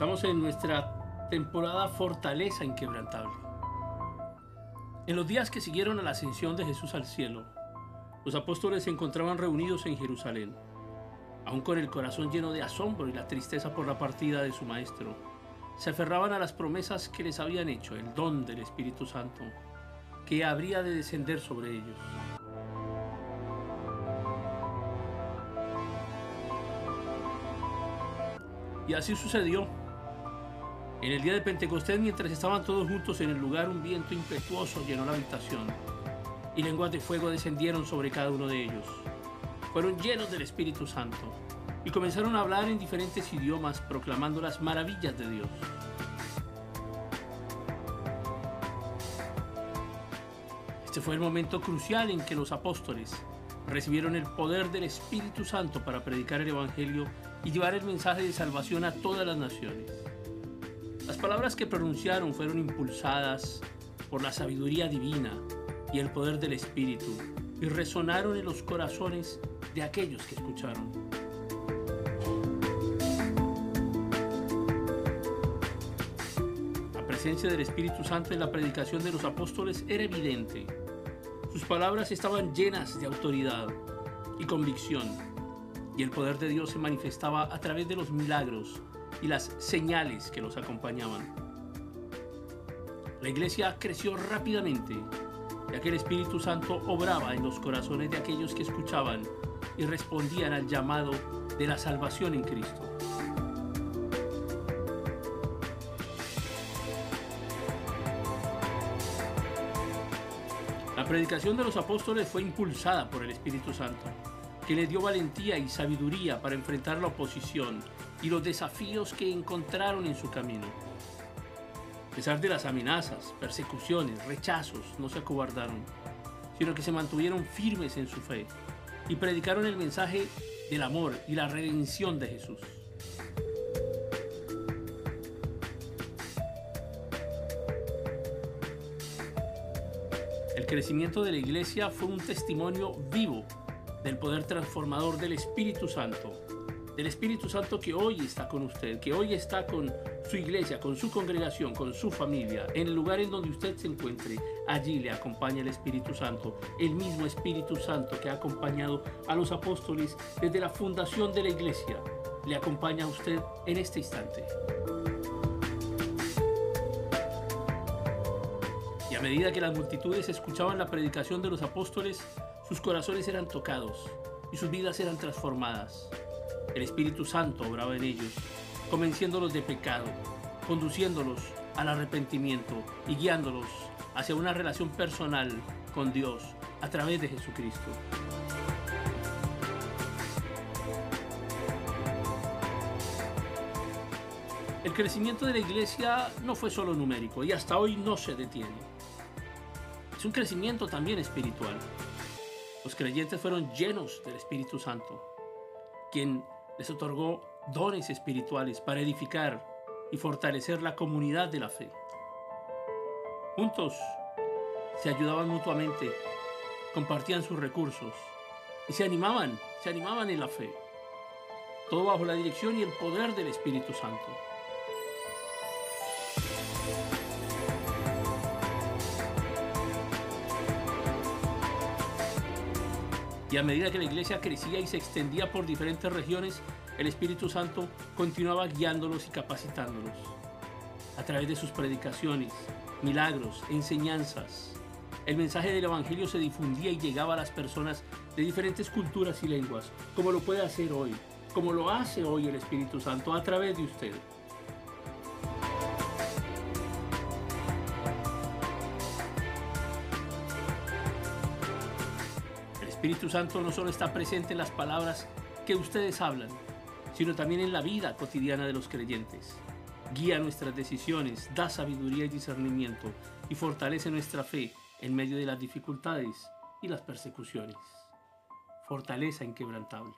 Estamos en nuestra temporada Fortaleza Inquebrantable. En los días que siguieron a la ascensión de Jesús al cielo, los apóstoles se encontraban reunidos en Jerusalén, aún con el corazón lleno de asombro y la tristeza por la partida de su Maestro. Se aferraban a las promesas que les habían hecho, el don del Espíritu Santo, que habría de descender sobre ellos. Y así sucedió. En el día de Pentecostés, mientras estaban todos juntos en el lugar, un viento impetuoso llenó la habitación y lenguas de fuego descendieron sobre cada uno de ellos. Fueron llenos del Espíritu Santo y comenzaron a hablar en diferentes idiomas proclamando las maravillas de Dios. Este fue el momento crucial en que los apóstoles recibieron el poder del Espíritu Santo para predicar el Evangelio y llevar el mensaje de salvación a todas las naciones. Las palabras que pronunciaron fueron impulsadas por la sabiduría divina y el poder del Espíritu y resonaron en los corazones de aquellos que escucharon. La presencia del Espíritu Santo en la predicación de los apóstoles era evidente. Sus palabras estaban llenas de autoridad y convicción y el poder de Dios se manifestaba a través de los milagros y las señales que los acompañaban. La iglesia creció rápidamente, ya que el Espíritu Santo obraba en los corazones de aquellos que escuchaban y respondían al llamado de la salvación en Cristo. La predicación de los apóstoles fue impulsada por el Espíritu Santo, que le dio valentía y sabiduría para enfrentar la oposición y los desafíos que encontraron en su camino. A pesar de las amenazas, persecuciones, rechazos, no se acobardaron, sino que se mantuvieron firmes en su fe y predicaron el mensaje del amor y la redención de Jesús. El crecimiento de la iglesia fue un testimonio vivo del poder transformador del Espíritu Santo del Espíritu Santo que hoy está con usted, que hoy está con su iglesia, con su congregación, con su familia, en el lugar en donde usted se encuentre. Allí le acompaña el Espíritu Santo, el mismo Espíritu Santo que ha acompañado a los apóstoles desde la fundación de la iglesia. Le acompaña a usted en este instante. Y a medida que las multitudes escuchaban la predicación de los apóstoles, sus corazones eran tocados y sus vidas eran transformadas. El Espíritu Santo obraba en ellos, convenciéndolos de pecado, conduciéndolos al arrepentimiento y guiándolos hacia una relación personal con Dios a través de Jesucristo. El crecimiento de la iglesia no fue solo numérico y hasta hoy no se detiene. Es un crecimiento también espiritual. Los creyentes fueron llenos del Espíritu Santo, quien les otorgó dones espirituales para edificar y fortalecer la comunidad de la fe. Juntos se ayudaban mutuamente, compartían sus recursos y se animaban, se animaban en la fe. Todo bajo la dirección y el poder del Espíritu Santo. Y a medida que la iglesia crecía y se extendía por diferentes regiones, el Espíritu Santo continuaba guiándolos y capacitándolos. A través de sus predicaciones, milagros, enseñanzas, el mensaje del Evangelio se difundía y llegaba a las personas de diferentes culturas y lenguas, como lo puede hacer hoy, como lo hace hoy el Espíritu Santo a través de usted. Espíritu Santo no solo está presente en las palabras que ustedes hablan, sino también en la vida cotidiana de los creyentes. Guía nuestras decisiones, da sabiduría y discernimiento y fortalece nuestra fe en medio de las dificultades y las persecuciones. Fortaleza inquebrantable.